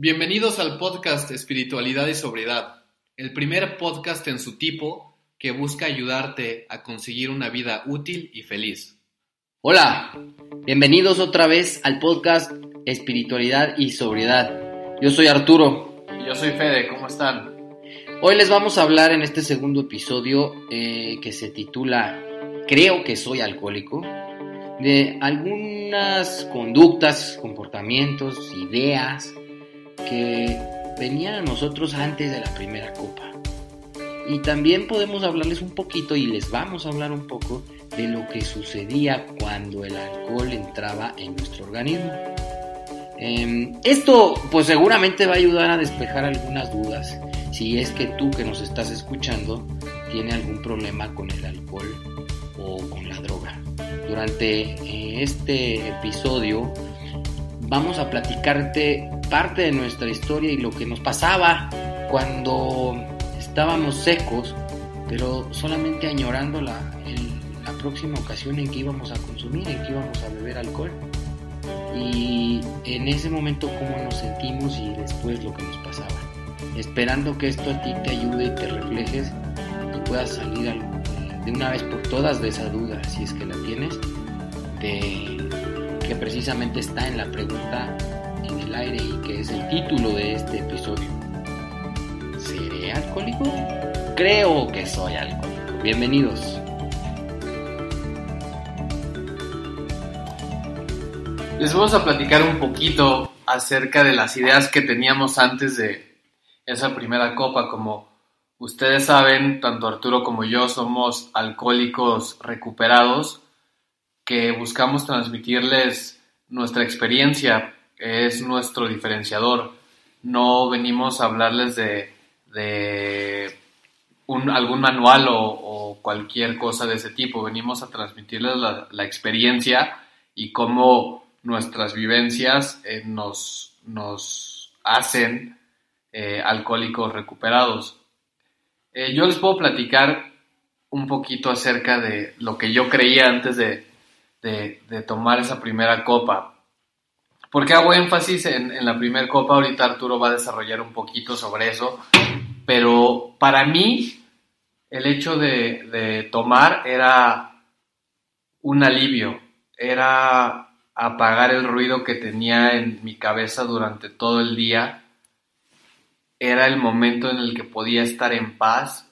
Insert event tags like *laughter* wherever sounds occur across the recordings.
Bienvenidos al podcast Espiritualidad y Sobriedad, el primer podcast en su tipo que busca ayudarte a conseguir una vida útil y feliz. Hola, bienvenidos otra vez al podcast Espiritualidad y Sobriedad. Yo soy Arturo. Y yo soy Fede, ¿cómo están? Hoy les vamos a hablar en este segundo episodio eh, que se titula Creo que soy alcohólico, de algunas conductas, comportamientos, ideas, que venían a nosotros antes de la primera copa. Y también podemos hablarles un poquito y les vamos a hablar un poco de lo que sucedía cuando el alcohol entraba en nuestro organismo. Em, esto pues seguramente va a ayudar a despejar algunas dudas si es que tú que nos estás escuchando tiene algún problema con el alcohol o con la droga. Durante eh, este episodio vamos a platicarte parte de nuestra historia y lo que nos pasaba cuando estábamos secos, pero solamente añorando la, la próxima ocasión en que íbamos a consumir, en que íbamos a beber alcohol. Y en ese momento cómo nos sentimos y después lo que nos pasaba. Esperando que esto a ti te ayude y te reflejes y puedas salir de una vez por todas de esa duda, si es que la tienes, que precisamente está en la pregunta en el aire y que es el título de este episodio. ¿Seré alcohólico? Creo que soy alcohólico. Bienvenidos. Les vamos a platicar un poquito acerca de las ideas que teníamos antes de esa primera copa. Como ustedes saben, tanto Arturo como yo somos alcohólicos recuperados que buscamos transmitirles nuestra experiencia, es nuestro diferenciador. No venimos a hablarles de, un, algún manual o, cualquier cosa de ese tipo, venimos a transmitirles la, experiencia y cómo nuestras vivencias eh, nos, nos, hacen eh, alcohólicos recuperados. Eh, yo les puedo platicar un poquito acerca de lo que yo creía antes de, de, tomar esa primera copa. porque hago énfasis en, la primera copa? Ahorita Arturo va a desarrollar un poquito sobre eso, pero para mí el hecho de, de tomar era un alivio, era apagar el ruido que tenía en mi cabeza durante todo el día, era el momento en el que podía estar en paz,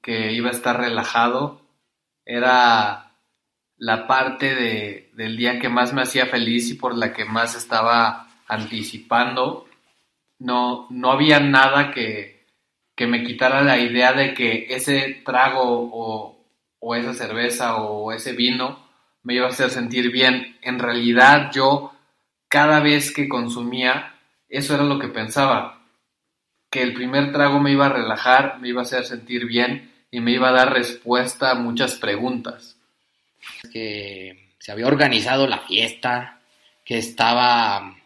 que iba a estar relajado, era la parte de, del día que más me hacía feliz y por la que más estaba anticipando. No, no había nada que, que me quitara la idea de que ese trago o, o esa cerveza o ese vino me iba a hacer sentir bien. En realidad yo cada vez que consumía, eso era lo que pensaba, que el primer trago me iba a relajar, me iba a hacer sentir bien y me iba a dar respuesta a muchas preguntas que se había organizado la fiesta, que estaba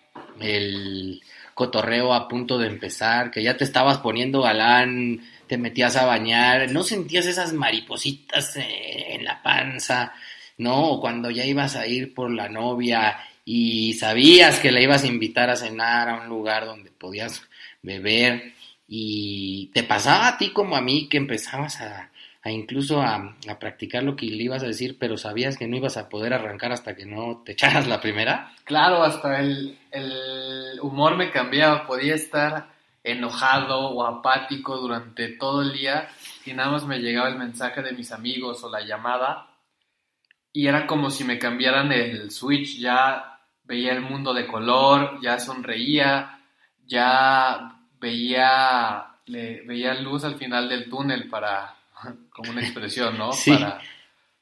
el cotorreo a punto de empezar, que ya te estabas poniendo galán, te metías a bañar, no sentías esas maripositas en la panza, ¿no? O cuando ya ibas a ir por la novia y sabías que la ibas a invitar a cenar a un lugar donde podías beber y te pasaba a ti como a mí que empezabas a, incluso a, practicar lo que le ibas a decir, pero sabías que no ibas a poder arrancar hasta que no te echaras la primera. Claro, hasta el, humor me cambiaba, podía estar enojado o apático durante todo el día y nada más me llegaba el mensaje de mis amigos o la llamada y era como si me cambiaran el switch, ya veía el mundo de color, ya sonreía, ya veía, veía luz al final del túnel para *laughs* como una expresión, ¿no? Para,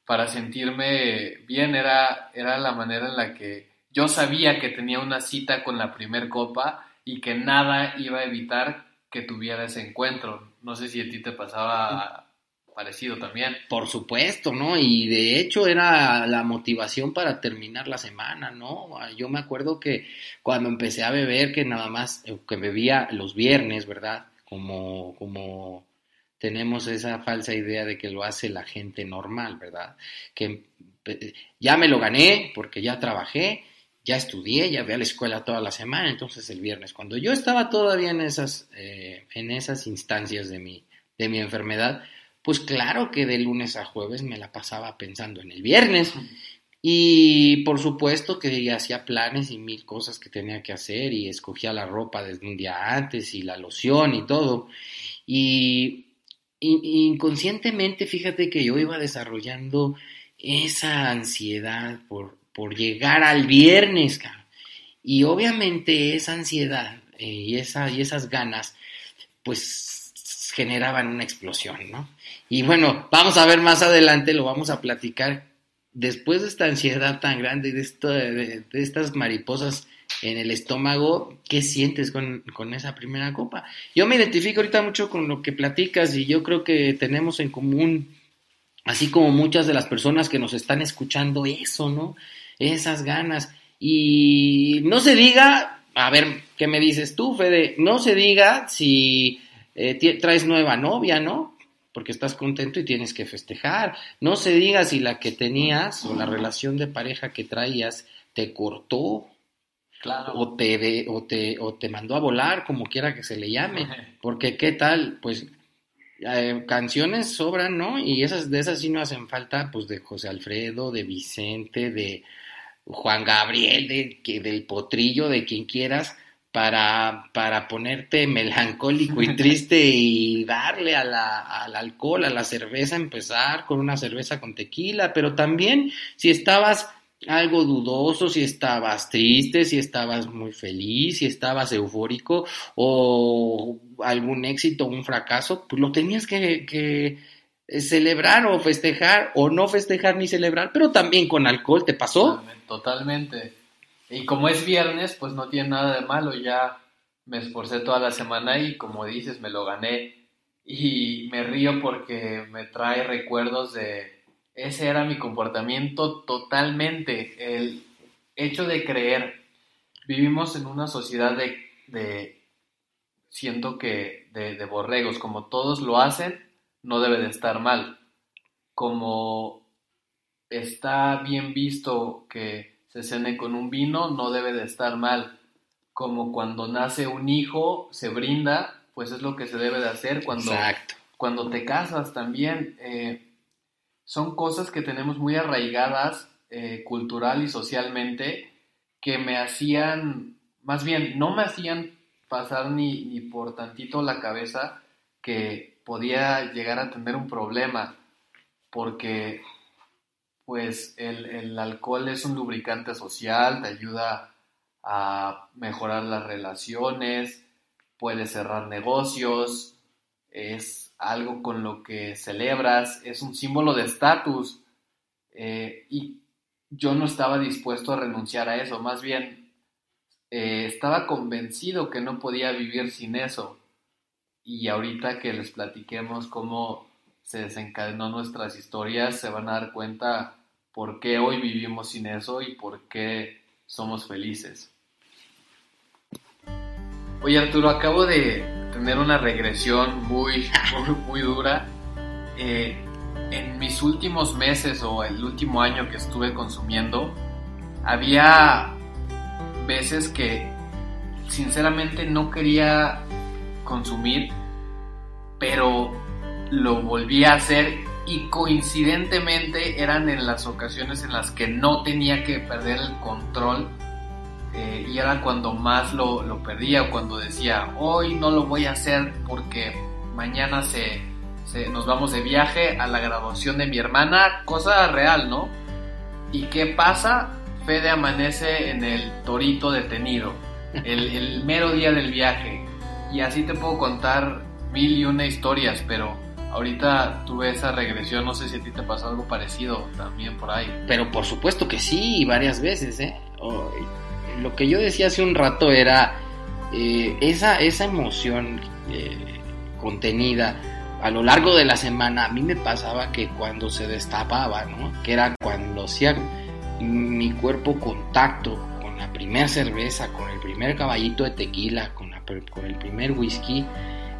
para sentirme bien, era, era la manera en la que yo sabía que tenía una cita con la primer copa y que nada iba a evitar que tuviera ese encuentro. No sé si a ti te pasaba parecido también. Por supuesto, ¿no? Y de hecho era la motivación para terminar la semana, ¿no? Yo me acuerdo que cuando empecé a beber, que nada más, eh, que bebía los viernes, ¿verdad? Como, como tenemos esa falsa idea de que lo hace la gente normal, ¿verdad? Que ya me lo gané porque ya trabajé ya estudié, ya fui a la escuela toda la semana, entonces el viernes, cuando yo estaba todavía en esas, eh, en esas instancias de mi, de mi enfermedad, pues claro que de lunes a jueves me la pasaba pensando en el viernes. Y por supuesto que hacía planes y mil cosas que tenía que hacer y escogía la ropa desde un día antes y la loción y todo. Y, inconscientemente, fíjate que yo iba desarrollando esa ansiedad por, por llegar al viernes. Y obviamente esa ansiedad eh, y, y esas ganas, pues generaban una explosión, ¿no? Y bueno, vamos a ver más adelante, lo vamos a platicar. Después de esta ansiedad tan grande y de, estas mariposas en el estómago, ¿qué sientes con, con, esa primera copa? Yo me identifico ahorita mucho con lo que platicas y yo creo que tenemos en común, así como muchas de las personas que nos están escuchando, eso, ¿no? Esas ganas. Y no se diga, a ver, ¿qué me dices tú, Fede? No se diga si eh, traes nueva novia, ¿no? porque estás contento y tienes que festejar. No se diga si la que tenías o la relación de pareja que traías te cortó. O te, o, te, o te mandó a volar, como quiera que se le llame. Porque qué tal, pues eh, canciones sobran, ¿no? Y esas de esas sí no hacen falta, pues de José Alfredo, de Vicente, de Juan Gabriel, de, del Potrillo, de quien quieras para, para ponerte *laughs* melancólico y triste y darle a la, al alcohol, a la cerveza, empezar con una cerveza con tequila, pero también si estabas algo dudoso, si estabas triste, si estabas muy feliz, si estabas eufórico o algún éxito, un fracaso, pues lo tenías que, que celebrar o festejar o no festejar ni celebrar, pero también con alcohol, ¿te pasó? Totalmente. Y como es viernes, pues no tiene nada de malo, ya me esforcé toda la semana y como dices, me lo gané. Y me río porque me trae recuerdos de ese era mi comportamiento totalmente. El hecho de creer, vivimos en una sociedad de, de siento que de, de borregos, como todos lo hacen, no debe de estar mal. Como está bien visto que se cene con un vino, no debe de estar mal. Como cuando nace un hijo, se brinda, pues es lo que se debe de hacer. Cuando, cuando te casas también, eh, son cosas que tenemos muy arraigadas eh, cultural y socialmente que me hacían, más bien, no me hacían pasar ni, ni por tantito la cabeza que podía llegar a tener un problema, porque pues el, alcohol es un lubricante social, te ayuda a mejorar las relaciones, puede cerrar negocios, es algo con lo que celebras, es un símbolo de estatus eh, y yo no estaba dispuesto a renunciar a eso, más bien eh, estaba convencido que no podía vivir sin eso y ahorita que les platiquemos cómo se desencadenó nuestras historias, se van a dar cuenta por qué hoy vivimos sin eso y por qué somos felices. Oye Arturo, acabo de tener una regresión muy, muy, dura. Eh, en mis últimos meses o el último año que estuve consumiendo, había veces que sinceramente no quería consumir, pero lo volví a hacer y coincidentemente eran en las ocasiones en las que no tenía que perder el control eh, y era cuando más lo, lo, perdía o cuando decía hoy no lo voy a hacer porque mañana se, nos vamos de viaje a la graduación de mi hermana, cosa real, ¿no? ¿Y qué pasa? Fede amanece en el torito detenido, el, el mero día del viaje. Y así te puedo contar mil y una historias, pero ahorita tuve esa regresión, no sé si a ti te pasó algo parecido también por ahí. Pero por supuesto que sí, varias veces, ¿eh? Lo que yo decía hace un rato era eh, esa, esa emoción eh, contenida a lo largo de la semana, a mí me pasaba que cuando se destapaba, ¿no? Que era cuando hacía mi cuerpo contacto con la primera cerveza, con el primer caballito de tequila, con, con el primer whisky,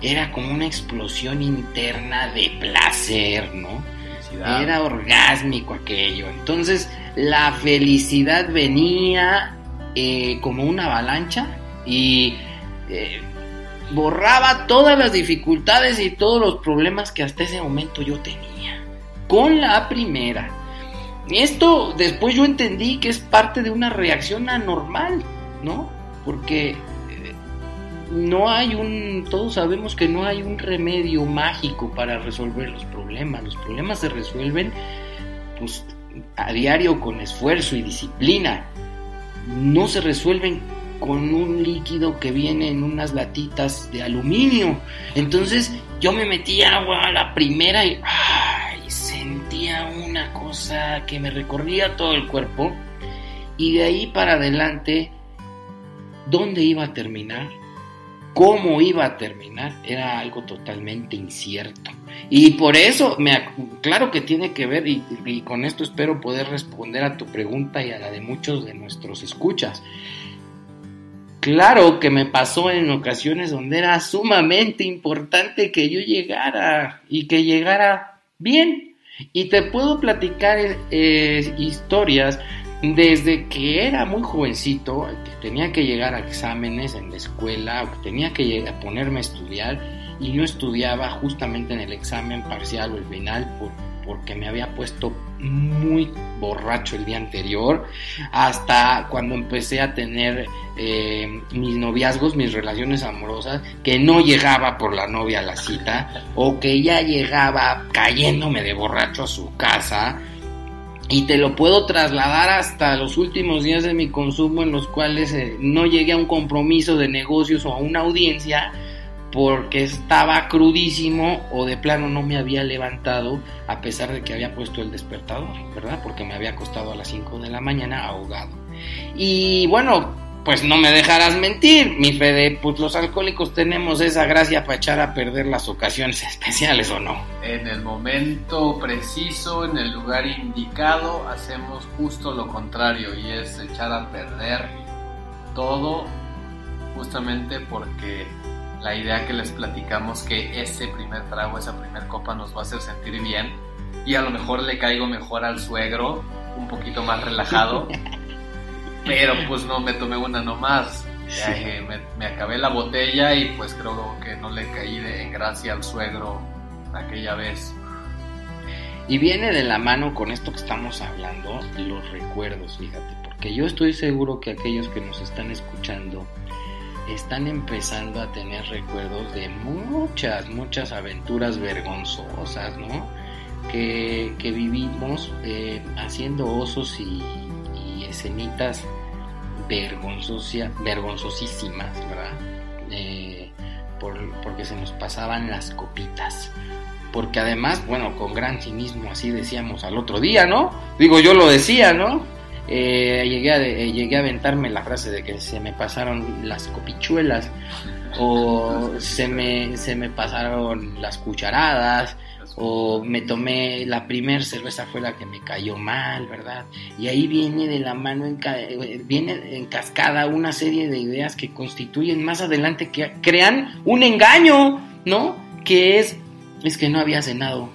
era como una explosión interna de placer, ¿no? Era orgásmico aquello. Entonces la felicidad venía eh, como una avalancha y eh, borraba todas las dificultades y todos los problemas que hasta ese momento yo tenía. Con la primera. Y esto después yo entendí que es parte de una reacción anormal, ¿no? Porque eh, no hay un, todos sabemos que no hay un remedio mágico para resolver los problemas. Los problemas se resuelven pues, a diario con esfuerzo y disciplina. No se resuelven con un líquido que viene en unas latitas de aluminio. Entonces yo me metí agua a la primera y sentía una cosa que me recorría todo el cuerpo. Y de ahí para adelante, ¿dónde iba a terminar? ¿Cómo iba a terminar? Era algo totalmente incierto. Y por eso, me, claro que tiene que ver, y, con esto espero poder responder a tu pregunta y a la de muchos de nuestros escuchas. Claro que me pasó en ocasiones donde era sumamente importante que yo llegara y que llegara bien. Y te puedo platicar eh, historias desde que era muy jovencito, que tenía que llegar a exámenes en la escuela que tenía que llegar ponerme a estudiar y no estudiaba justamente en el examen parcial o el final por, porque me había puesto muy borracho el día anterior, hasta cuando empecé a tener eh, mis noviazgos, mis relaciones amorosas, que no llegaba por la novia a la cita, o que ya llegaba cayéndome de borracho a su casa, y te lo puedo trasladar hasta los últimos días de mi consumo en los cuales eh, no llegué a un compromiso de negocios o a una audiencia porque estaba crudísimo o de plano no me había levantado a pesar de que había puesto el despertador, ¿verdad? Porque me había acostado a las 5 de la mañana ahogado. Y bueno, pues no me dejarás mentir, mi Fede, pues los alcohólicos tenemos esa gracia para echar a perder las ocasiones especiales o no. En el momento preciso, en el lugar indicado, hacemos justo lo contrario y es echar a perder todo justamente porque la idea que les platicamos que ese primer trago, esa primer copa nos va a hacer sentir bien y a lo mejor le caigo mejor al suegro, un poquito más relajado, *laughs* pero pues no me tomé una nomás. me, me, acabé la botella y pues creo que no le caí de, en gracia al suegro aquella vez. Y viene de la mano con esto que estamos hablando, los recuerdos, fíjate, porque yo estoy seguro que aquellos que nos están escuchando están empezando a tener recuerdos de muchas, muchas aventuras vergonzosas, ¿no? Que, vivimos eh, haciendo osos y, escenitas vergonzosísimas, ¿verdad? Eh, porque se nos pasaban las copitas. Porque además, bueno, con gran cinismo así decíamos al otro día, ¿no? Digo, yo lo decía, ¿no? Eh, llegué, a, eh, a aventarme la frase de que se me pasaron las copichuelas o se me, se me pasaron las cucharadas o me tomé la primer cerveza fue la que me cayó mal, ¿verdad? Y ahí viene de la mano, en, viene en cascada una serie de ideas que constituyen más adelante, que crean un engaño, ¿no? Que es, es que no había cenado.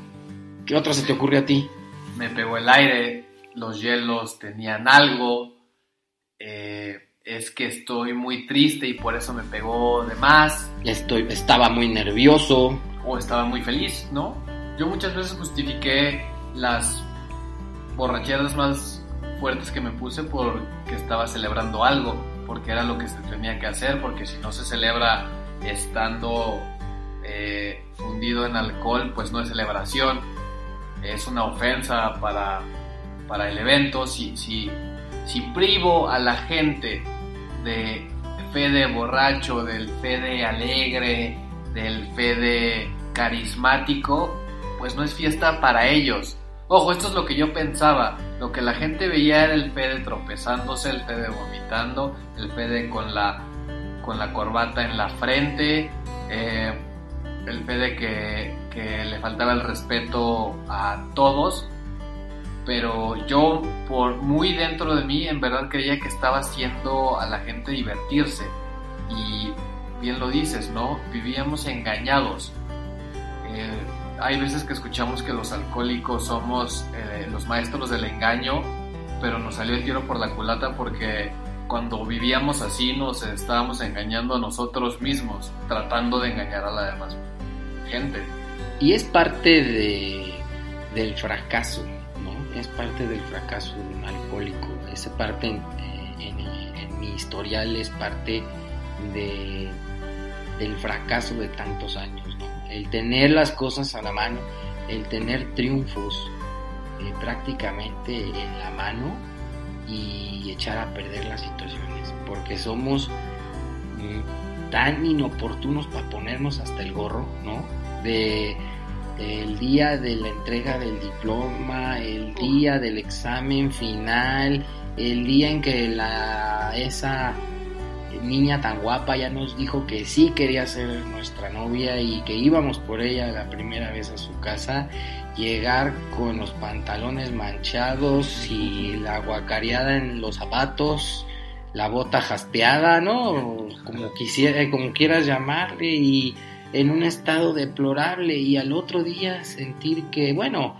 ¿Qué otra se te ocurrió a ti? Me pegó el aire, los hielos tenían algo, eh, es que estoy muy triste y por eso me pegó de más. Estoy, estaba muy nervioso. O estaba muy feliz, ¿no? Yo muchas veces justifiqué las borracheras más fuertes que me puse porque estaba celebrando algo, porque era lo que se tenía que hacer, porque si no se celebra estando eh, fundido en alcohol, pues no es celebración, es una ofensa para para el evento, si, si, si privo a la gente de fe de borracho, del fe de alegre, del fe de carismático, pues no es fiesta para ellos. Ojo, esto es lo que yo pensaba. Lo que la gente veía era el Fede tropezándose, el Fede vomitando, el Fede con la, con la corbata en la frente, eh, el Fede que, que le faltaba el respeto a todos pero yo por muy dentro de mí en verdad creía que estaba haciendo a la gente divertirse y bien lo dices, ¿no? Vivíamos engañados. Eh, hay veces que escuchamos que los alcohólicos somos eh, los maestros del engaño, pero nos salió el tiro por la culata porque cuando vivíamos así nos estábamos engañando a nosotros mismos, tratando de engañar a la demás gente. Y es parte de, del fracaso, ¿no? Es parte del fracaso alcohólico. Es parte en, en, mi historial, es parte de, del fracaso de tantos años. El tener las cosas a la mano, el tener triunfos eh, prácticamente en la mano y echar a perder las situaciones, porque somos mm, tan inoportunos para ponernos hasta el gorro, ¿no? De el día de la entrega del diploma, el día del examen final, el día en que la esa niña tan guapa ya nos dijo que sí quería ser nuestra novia y que íbamos por ella la primera vez a su casa llegar con los pantalones manchados y la guacareada en los zapatos, la bota jaspeada, ¿no? Como, quisiera, como quieras llamarle, y en un estado deplorable, y al otro día sentir que, bueno,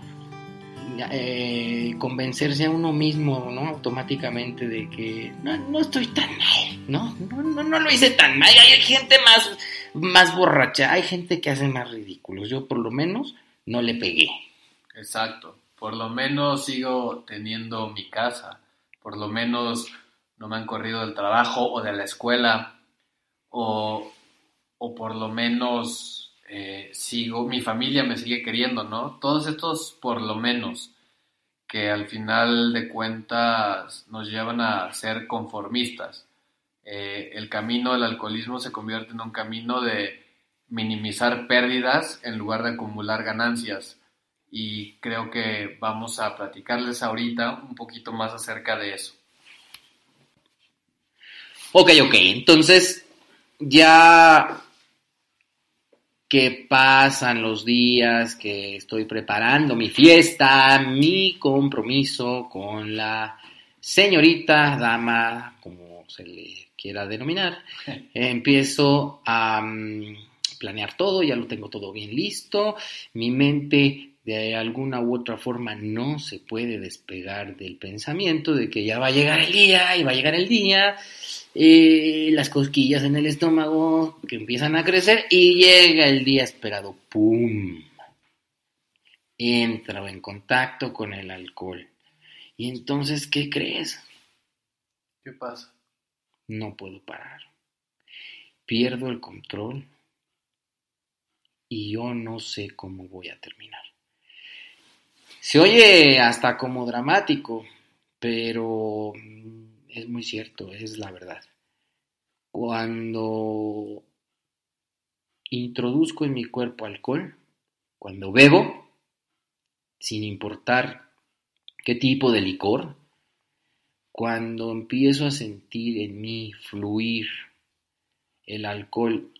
eh, convencerse a uno mismo, ¿no? Automáticamente de que no, estoy tan mal, ¿no? No, no, lo hice tan mal. Hay gente más, más borracha, hay gente que hace más ridículos. Yo por lo menos no le pegué. Exacto. Por lo menos sigo teniendo mi casa. Por lo menos no me han corrido del trabajo o de la escuela. O, o por lo menos eh, sigo, mi familia me sigue queriendo, ¿no? Todos estos por lo menos que al final de cuentas nos llevan a ser conformistas. Eh, el camino del alcoholismo se convierte en un camino de minimizar pérdidas en lugar de acumular ganancias y creo que vamos a platicarles ahorita un poquito más acerca de eso. Ok, ok, entonces ya que pasan los días, que estoy preparando mi fiesta, mi compromiso con la señorita, dama, como se le quiera denominar, *laughs* empiezo a mm, planear todo, ya lo tengo todo bien listo, mi mente de alguna u otra forma no se puede despegar del pensamiento de que ya va a llegar el día y va a llegar el día, eh, las cosquillas en el estómago que empiezan a crecer y llega el día esperado, ¡pum! Entro en contacto con el alcohol. Y entonces, ¿qué crees? ¿Qué pasa? No puedo parar. Pierdo el control y yo no sé cómo voy a terminar. Se oye hasta como dramático, pero es muy cierto, es la verdad. Cuando introduzco en mi cuerpo alcohol, cuando bebo, sin importar qué tipo de licor, cuando empiezo a sentir en mí fluir el alcohol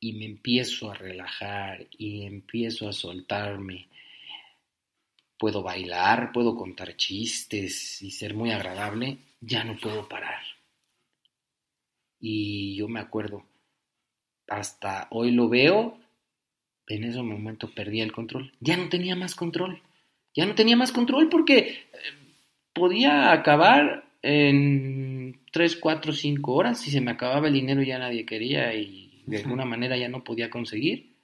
y me empiezo a relajar y empiezo a soltarme puedo bailar, puedo contar chistes y ser muy agradable, ya no puedo parar. Y yo me acuerdo, hasta hoy lo veo, en ese momento perdí el control. Ya no tenía más control. Ya no tenía más control porque eh, podía acabar en 3, 4, 5 horas. Si se me acababa el dinero ya nadie quería y de alguna manera ya no podía conseguir.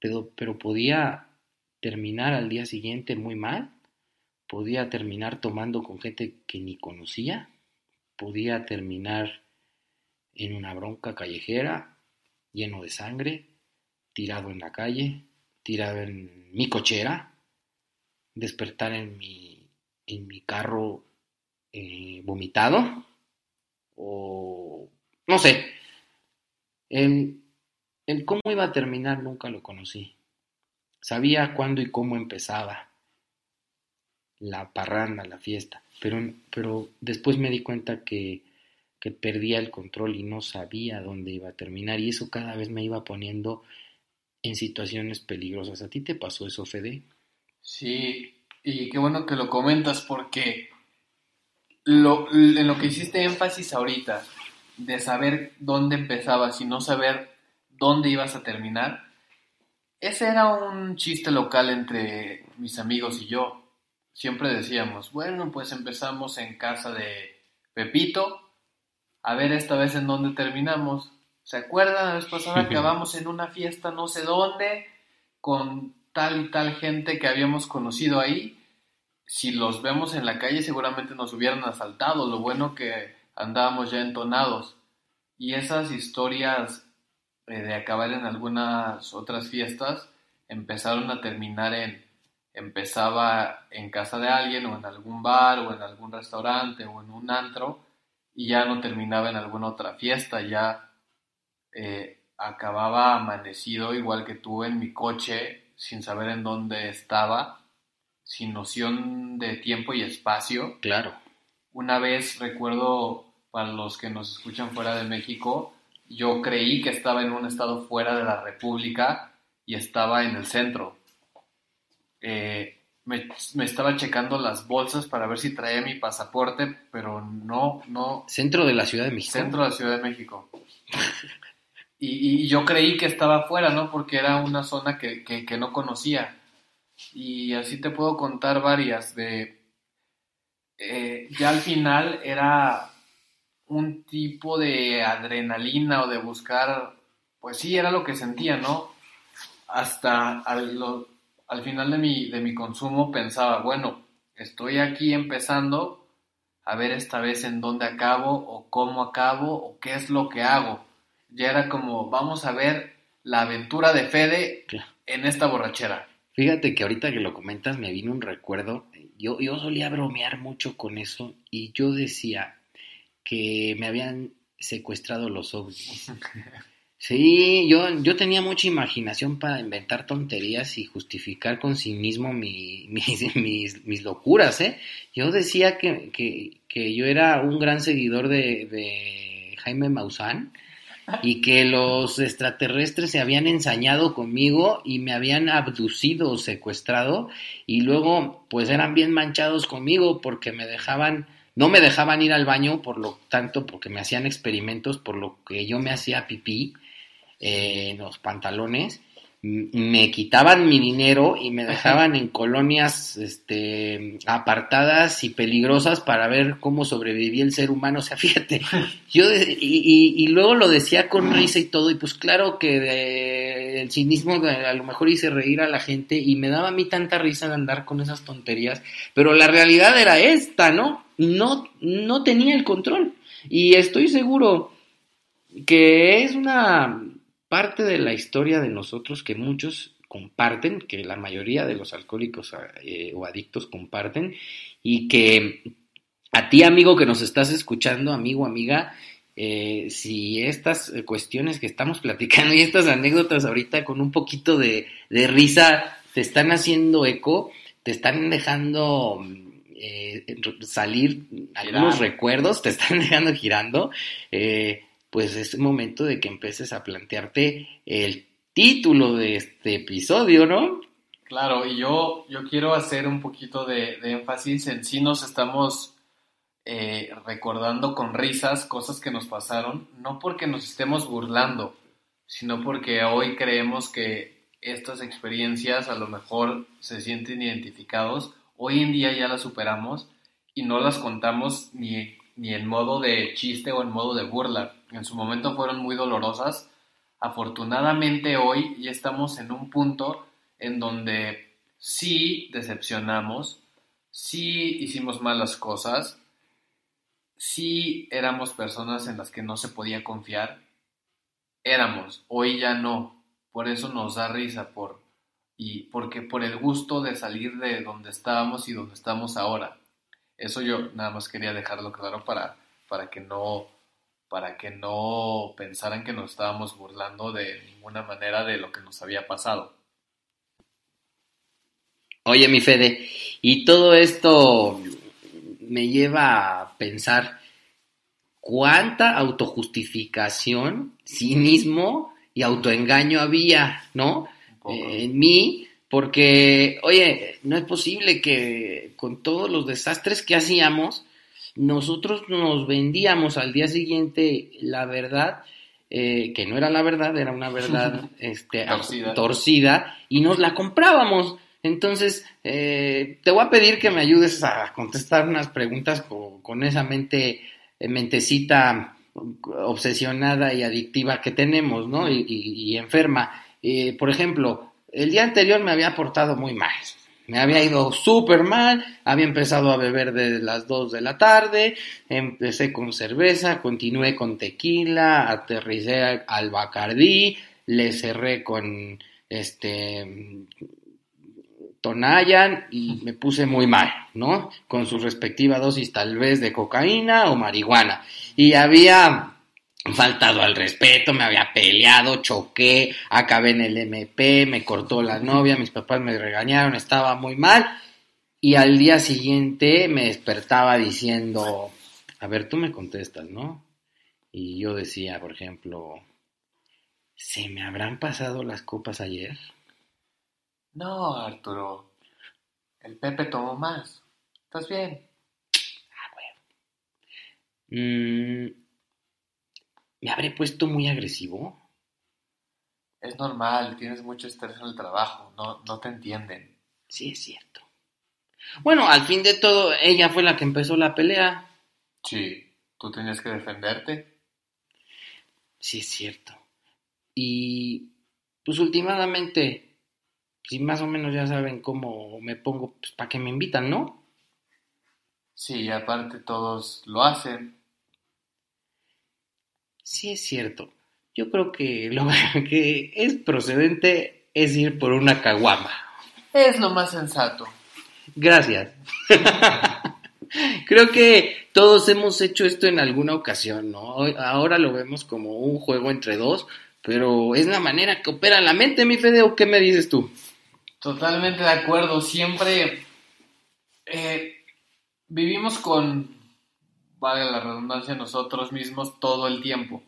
Pero, pero podía terminar al día siguiente muy mal, podía terminar tomando con gente que ni conocía, podía terminar en una bronca callejera, lleno de sangre, tirado en la calle, tirado en mi cochera, despertar en mi, en mi carro eh, vomitado, o no sé, el, el cómo iba a terminar nunca lo conocí. Sabía cuándo y cómo empezaba la parranda, la fiesta, pero, pero después me di cuenta que, que perdía el control y no sabía dónde iba a terminar y eso cada vez me iba poniendo en situaciones peligrosas. ¿A ti te pasó eso, Fede? Sí, y qué bueno que lo comentas porque lo, en lo que hiciste énfasis ahorita, de saber dónde empezabas y no saber dónde ibas a terminar, ese era un chiste local entre mis amigos y yo. Siempre decíamos, bueno, pues empezamos en casa de Pepito a ver esta vez en dónde terminamos. ¿Se acuerdan? La vez pasada acabamos en una fiesta no sé dónde, con tal y tal gente que habíamos conocido ahí. Si los vemos en la calle seguramente nos hubieran asaltado. Lo bueno que andábamos ya entonados. Y esas historias eh, de acabar en algunas otras fiestas empezaron a terminar en empezaba en casa de alguien o en algún bar o en algún restaurante o en un antro y ya no terminaba en alguna otra fiesta, ya eh, acababa amanecido igual que tú en mi coche sin saber en dónde estaba, sin noción de tiempo y espacio. Claro. Una vez recuerdo, para los que nos escuchan fuera de México, yo creí que estaba en un estado fuera de la República y estaba en el centro. Eh, me, estaba checando las bolsas para ver si traía mi pasaporte, pero no, no. Centro de la Ciudad de México. Centro de la Ciudad de México. y, yo creí que estaba fuera, ¿no? Porque era una zona que, que, no conocía. Y así te puedo contar varias de... Eh, ya al final era un tipo de adrenalina o de buscar, pues sí, era lo que sentía, ¿no? Hasta al, al final de mi, de mi consumo pensaba, bueno, estoy aquí empezando a ver esta vez en dónde acabo o cómo acabo o qué es lo que hago. Ya era como, vamos a ver la aventura de Fede en esta borrachera. Fíjate que ahorita que lo comentas me vino un recuerdo. Yo, yo solía bromear mucho con eso y yo decía que me habían secuestrado los ovnis. *laughs* Sí, yo, yo tenía mucha imaginación para inventar tonterías y justificar con sí mismo mi, *laughs* mis, mis, locuras, ¿eh? Yo decía que, que, yo era un gran seguidor de, de Jaime Maussan y que los extraterrestres se habían ensañado conmigo y me habían abducido o secuestrado y luego pues eran bien manchados conmigo porque me dejaban no me dejaban ir al baño por lo tanto porque me hacían experimentos por lo que yo me hacía pipí eh, los pantalones, me quitaban mi dinero y me dejaban en colonias este, apartadas y peligrosas para ver cómo sobrevivía el ser humano. O sea, *laughs* fíjate, yo y, luego lo decía con risa y todo, y pues claro que el cinismo a lo mejor hice reír a la gente y me daba a mí tanta risa de andar con esas tonterías, pero la realidad era esta, ¿no? No, no tenía el control. Y estoy seguro que es una parte de la historia de nosotros que muchos comparten, que la mayoría de los alcohólicos eh, o adictos comparten, y que a ti, amigo, que nos estás escuchando, amigo, amiga, eh, si estas cuestiones que estamos platicando y estas anécdotas ahorita con un poquito de, risa te están haciendo eco, te están dejando eh, salir algunos recuerdos, te están *laughs* dejando girando, pues es momento de que empieces a plantearte el título de este episodio, ¿no? Claro, y yo, yo quiero hacer un poquito de, énfasis en si nos estamos eh, recordando con risas cosas que nos pasaron, no porque nos estemos burlando, sino porque hoy creemos que estas experiencias a lo mejor se sienten identificados, hoy en día ya las superamos y no las contamos ni, ni en modo de chiste o en modo de burla, en su momento fueron muy dolorosas. Afortunadamente hoy ya estamos en un punto en donde sí decepcionamos, sí hicimos malas cosas, sí éramos personas en las que no se podía confiar, éramos, hoy ya no, por eso nos da risa, por, y porque por el gusto de salir de donde estábamos y donde estamos ahora. Eso yo nada más quería dejarlo claro para, para que no para que no pensaran que nos estábamos burlando de ninguna manera de lo que nos había pasado. Oye, mi Fede, y todo esto me lleva a pensar cuánta autojustificación, cinismo y autoengaño había, ¿no? en mí, porque, oye, no es posible que con todos los desastres que hacíamos, nosotros nos vendíamos al día siguiente la verdad, eh, que no era la verdad, era una verdad *laughs* este, torcida. y nos la comprábamos. Entonces, eh, te voy a pedir que me ayudes a contestar unas preguntas con, esa mente, eh, mentecita obsesionada y adictiva que tenemos, ¿no? Y, enferma. Eh, por ejemplo, el día anterior me había portado muy mal. Me había ido súper mal, había empezado a beber desde las 2 de la tarde, empecé con cerveza, continué con tequila, aterricé al Bacardí, le cerré con este Tonayan y me puse muy mal, ¿no? Con su respectiva dosis tal vez de cocaína o marihuana. Y había faltado al respeto, me había peleado, choqué, acabé en el MP, me cortó la novia, mis papás me regañaron, estaba muy mal. Y al día siguiente me despertaba diciendo, a ver, tú me contestas, ¿no? Y yo decía, por ejemplo, ¿se me habrán pasado las copas ayer? No, Arturo. El Pepe tomó más. ¿Estás bien? Ah, bueno. Mm, ¿Me habré puesto muy agresivo? Es normal, tienes mucho estrés en el trabajo, no, no te entienden. Sí, es cierto. Bueno, al fin de todo, ella fue la que empezó la pelea. Sí, tú tenías que defenderte. Sí, es cierto. Y pues últimamente, si más o menos ya saben cómo me pongo, pues para que me invitan, ¿no? Sí, aparte todos lo hacen. Sí, es cierto. Yo creo que lo *laughs* que es procedente es ir por una caguama. Es lo más sensato. Gracias. *laughs* creo que todos hemos hecho esto en alguna ocasión, ¿no? Ahora lo vemos como un juego entre dos, pero es la manera que opera la mente, mi Fede, ¿o qué me dices tú? Totalmente de acuerdo. Siempre eh, vivimos con valga la redundancia, nosotros mismos todo el tiempo.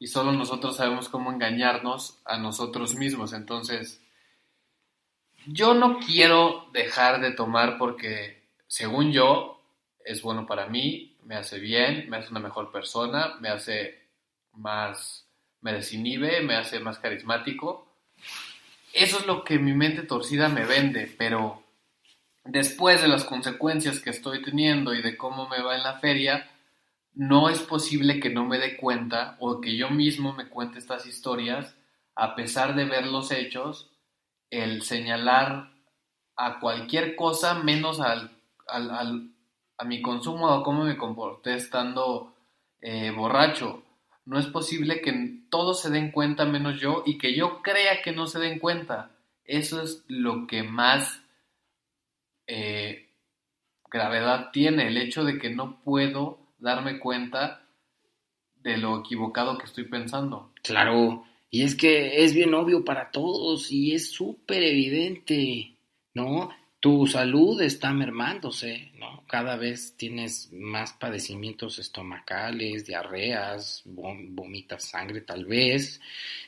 Y solo nosotros sabemos cómo engañarnos a nosotros mismos. Entonces, yo no quiero dejar de tomar porque, según yo, es bueno para mí, me hace bien, me hace una mejor persona, me hace más, me desinhibe, me hace más carismático. Eso es lo que mi mente torcida me vende, pero después de las consecuencias que estoy teniendo y de cómo me va en la feria, no es posible que no me dé cuenta o que yo mismo me cuente estas historias a pesar de ver los hechos, el señalar a cualquier cosa menos al, a mi consumo o cómo me comporté estando eh, borracho. No es posible que todos se den cuenta menos yo y que yo crea que no se den cuenta. Eso es lo que más eh, gravedad tiene, el hecho de que no puedo darme cuenta de lo equivocado que estoy pensando. Claro, y es que es bien obvio para todos y es súper evidente, ¿no? Tu salud está mermándose, ¿no? Cada vez tienes más padecimientos estomacales, diarreas, vomitas sangre tal vez,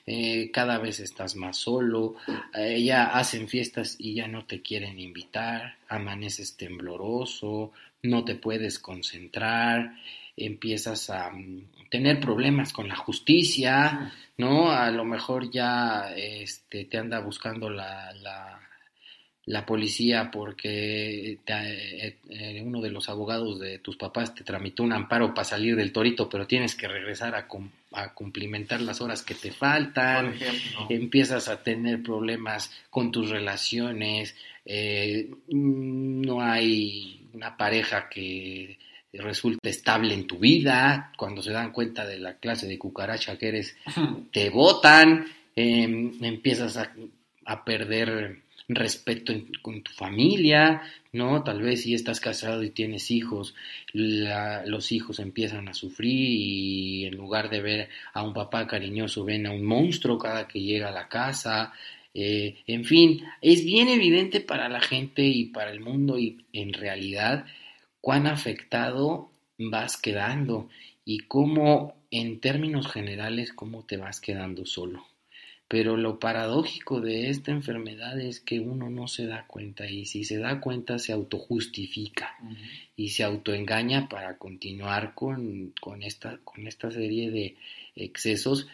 eh, cada vez estás más solo, eh, ya hacen fiestas y ya no te quieren invitar, amaneces tembloroso, no te puedes concentrar, empiezas a mm, tener problemas con la justicia, ¿no? A lo mejor ya este, te anda buscando la, la, la policía porque eh, eh, uno de los abogados de tus papás te tramitó un amparo para salir del torito, pero tienes que regresar a, a cumplimentar las horas que te faltan, empiezas a tener problemas con tus relaciones, eh, no hay una pareja que resulte estable en tu vida, cuando se dan cuenta de la clase de cucaracha que eres, te votan, em, empiezas a, a perder respeto con tu familia, ¿no? Tal vez si estás casado y tienes hijos, los hijos empiezan a sufrir y en lugar de ver a un papá cariñoso ven a un monstruo cada que llega a la casa. Eh, en fin, es bien evidente para la gente y para el mundo y en realidad cuán afectado vas quedando y cómo en términos generales cómo te vas quedando solo. Pero lo paradójico de esta enfermedad es que uno no se da cuenta y si se da cuenta se autojustifica y se autoengaña para continuar con, esta, con esta serie de excesos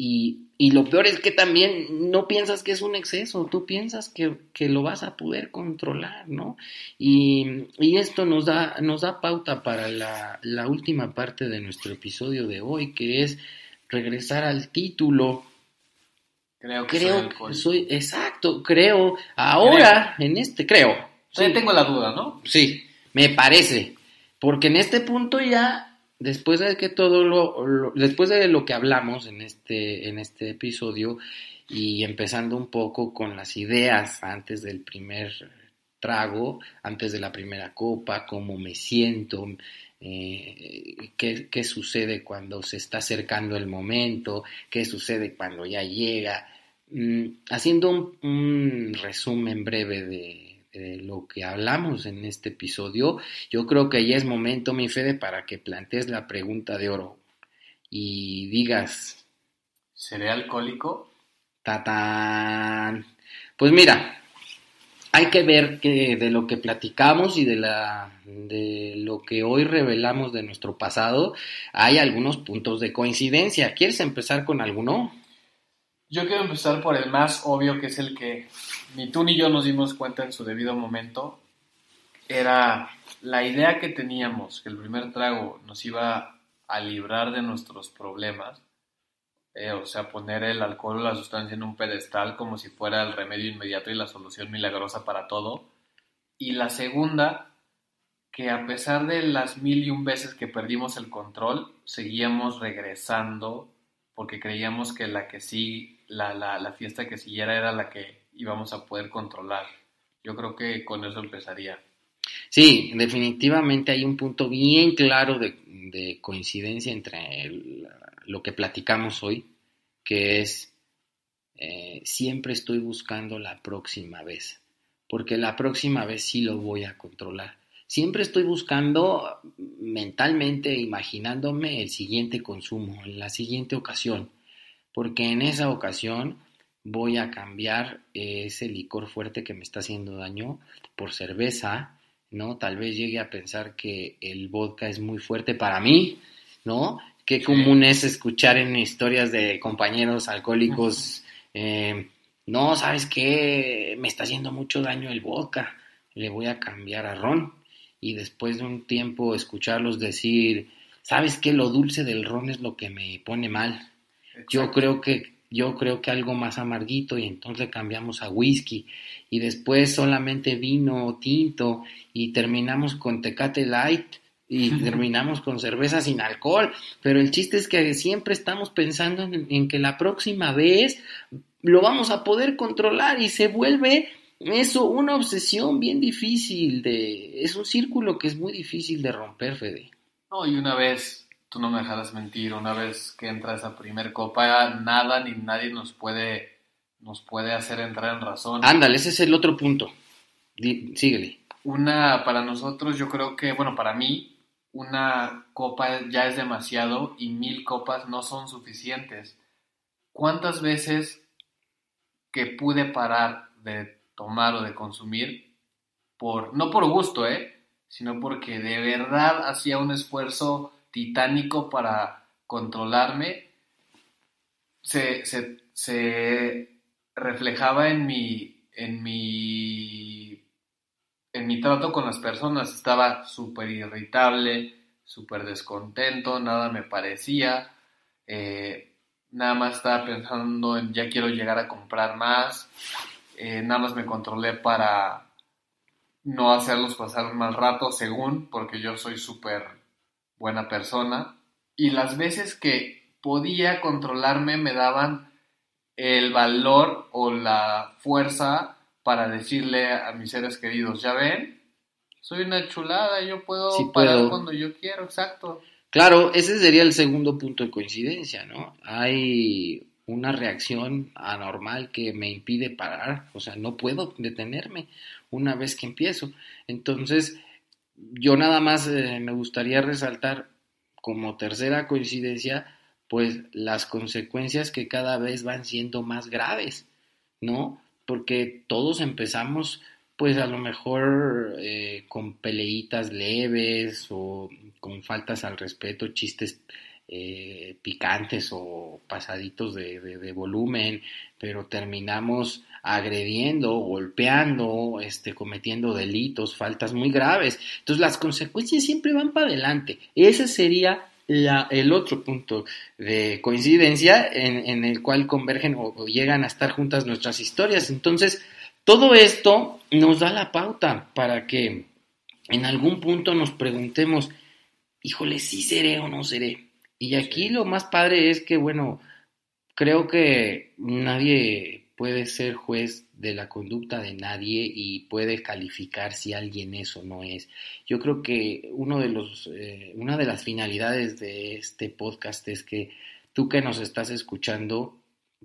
Y, y, lo peor es que también no piensas que es un exceso, tú piensas que, que lo vas a poder controlar, ¿no? Y, y esto nos da, nos da pauta para la, la, última parte de nuestro episodio de hoy, que es regresar al título. Creo que creo soy, soy, exacto, creo, ahora, creo. en este, creo. Sí, tengo la duda, ¿no? Sí, me parece, porque en este punto ya después de que todo lo, después de lo que hablamos en este en este episodio y empezando un poco con las ideas antes del primer trago, antes de la primera copa, cómo me siento, eh, qué, qué sucede cuando se está acercando el momento, qué sucede cuando ya llega, mm, haciendo un, un resumen breve de, de lo que hablamos en este episodio, yo creo que ya es momento, mi Fede, para que plantees la pregunta de oro y digas... ¿Seré alcohólico? Tatán. Pues mira, hay que ver que de lo que platicamos y de, la, de lo que hoy revelamos de nuestro pasado, hay algunos puntos de coincidencia. ¿Quieres empezar con alguno? Yo quiero empezar por el más obvio, que es el que ni tú ni yo nos dimos cuenta en su debido momento. Era la idea que teníamos, que el primer trago nos iba a librar de nuestros problemas, eh, o sea, poner el alcohol o la sustancia en un pedestal como si fuera el remedio inmediato y la solución milagrosa para todo. Y la segunda, que a pesar de las mil y un veces que perdimos el control, seguíamos regresando porque creíamos que la que sí la, la, la, fiesta que siguiera era la que íbamos a poder controlar. Yo creo que con eso empezaría. Sí, definitivamente hay un punto bien claro de, de coincidencia entre lo que platicamos hoy, que es eh, siempre estoy buscando la próxima vez, porque la próxima vez sí lo voy a controlar. Siempre estoy buscando mentalmente, imaginándome el siguiente consumo, en la siguiente ocasión porque en esa ocasión voy a cambiar ese licor fuerte que me está haciendo daño por cerveza, ¿no? Tal vez llegue a pensar que el vodka es muy fuerte para mí, ¿no? Qué común es escuchar en historias de compañeros alcohólicos, eh, no, ¿sabes qué? Me está haciendo mucho daño el vodka, le voy a cambiar a ron. Y después de un tiempo escucharlos decir, ¿sabes qué? Lo dulce del ron es lo que me pone mal. Yo creo que yo creo que algo más amarguito y entonces cambiamos a whisky y después solamente vino tinto y terminamos con tecate light y *laughs* terminamos con cerveza sin alcohol, pero el chiste es que siempre estamos pensando en, en, que la próxima vez lo vamos a poder controlar y se vuelve eso una obsesión bien difícil de es un círculo que es muy difícil de romper, Fede. No, y una vez tú no me dejarás mentir, una vez que entra esa primer copa, nada ni nadie nos puede, nos puede hacer entrar en razón. Ándale, ese es el otro punto. Dí, síguele. Una, para nosotros, yo creo que, bueno, para mí, una copa ya es demasiado y mil copas no son suficientes. ¿Cuántas veces que pude parar de tomar o de consumir por, no por gusto, eh, sino porque de verdad hacía un esfuerzo titánico para controlarme, se, se, se reflejaba en mi, en mi, en mi trato con las personas. Estaba súper irritable, súper descontento, nada me parecía. Eh, nada más estaba pensando en ya quiero llegar a comprar más. Eh, nada más me controlé para no hacerlos pasar un mal rato, según, porque yo soy súper buena persona, y las veces que podía controlarme me daban el valor o la fuerza para decirle a mis seres queridos, ya ven, soy una chulada, yo puedo Sí parar puedo. cuando yo quiero, exacto. Claro, ese sería el segundo punto de coincidencia, ¿no? Hay una reacción anormal que me impide parar, o sea, no puedo detenerme una vez que empiezo. Entonces, yo nada más eh, me gustaría resaltar como tercera coincidencia, pues las consecuencias que cada vez van siendo más graves, ¿no? Porque todos empezamos, pues a lo mejor eh, con peleitas leves o con faltas al respeto, chistes eh, picantes o pasaditos de, de, volumen, pero terminamos agrediendo, golpeando, este, cometiendo delitos, faltas muy graves. Entonces las consecuencias siempre van para adelante. Ese sería el otro punto de coincidencia en, el cual convergen o, llegan a estar juntas nuestras historias. Entonces, todo esto nos da la pauta para que en algún punto nos preguntemos, híjole, si seré o no seré. Y aquí lo más padre es que, bueno, creo que nadie puede ser juez de la conducta de nadie y puede calificar si alguien es o no es. Yo creo que uno de los, eh, una de las finalidades de este podcast es que tú que nos estás escuchando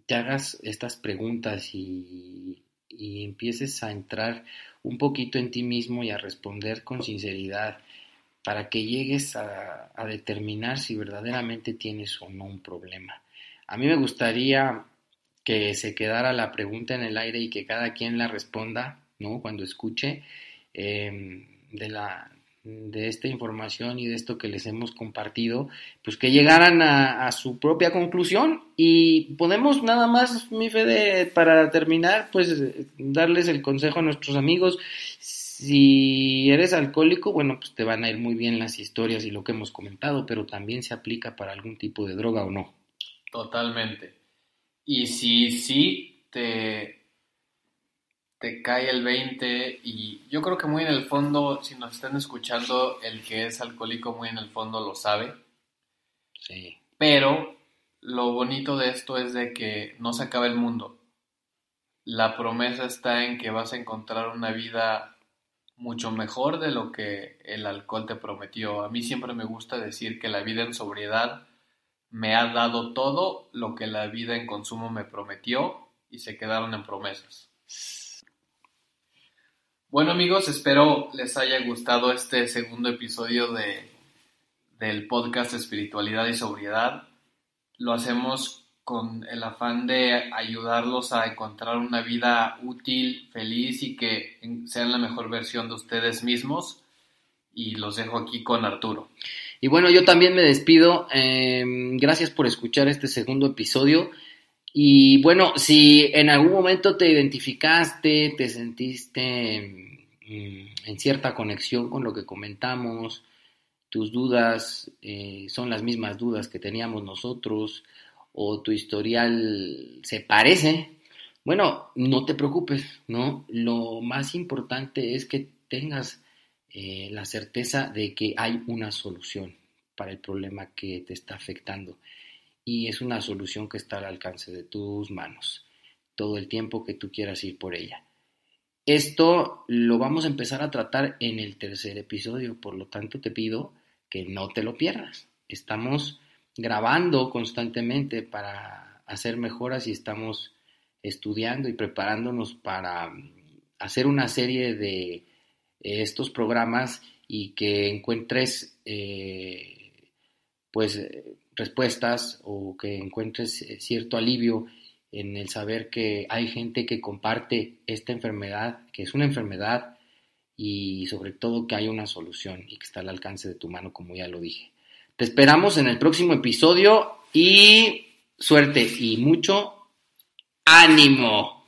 te hagas estas preguntas y, y empieces a entrar un poquito en ti mismo y a responder con sinceridad para que llegues a, a determinar si verdaderamente tienes o no un problema. A mí me gustaría que se quedara la pregunta en el aire y que cada quien la responda, ¿no? Cuando escuche em, de la de esta información y de esto que les hemos compartido, pues que llegaran a, su propia conclusión y podemos nada más, mi Fede, para terminar, pues darles el consejo a nuestros amigos. Si eres alcohólico, bueno, pues te van a ir muy bien las historias y lo que hemos comentado, pero también se aplica para algún tipo de droga o no. Totalmente. Y si sí te, te cae el 20 y yo creo que muy en el fondo, si nos están escuchando, el que es alcohólico muy en el fondo lo sabe. Sí. Pero lo bonito de esto es de que no se acaba el mundo. La promesa está en que vas a encontrar una vida mucho mejor de lo que el alcohol te prometió. A mí siempre me gusta decir que la vida en sobriedad me ha dado todo lo que la vida en consumo me prometió y se quedaron en promesas. Bueno amigos, espero les haya gustado este segundo episodio de, del podcast Espiritualidad y Sobriedad. Lo hacemos con el afán de ayudarlos a encontrar una vida útil, feliz y que sean la mejor versión de ustedes mismos. Y los dejo aquí con Arturo. Y bueno, yo también me despido. Em, gracias por escuchar este segundo episodio. Y bueno, si en algún momento te identificaste, te sentiste mm, en cierta conexión con lo que comentamos, tus dudas eh, son las mismas dudas que teníamos nosotros, o tu historial se parece, bueno, no te preocupes, ¿no? Lo más importante es que tengas eh, la certeza de que hay una solución para el problema que te está afectando y es una solución que está al alcance de tus manos todo el tiempo que tú quieras ir por ella. Esto lo vamos a empezar a tratar en el tercer episodio, por lo tanto te pido que no te lo pierdas. Estamos grabando constantemente para hacer mejoras y estamos estudiando y preparándonos para hacer una serie de estos programas y que encuentres eh, pues respuestas o que encuentres eh, cierto alivio en el saber que hay gente que comparte esta enfermedad, que es una enfermedad y sobre todo que hay una solución y que está al alcance de tu mano, como ya lo dije. Te esperamos en el próximo episodio y suerte y mucho ánimo.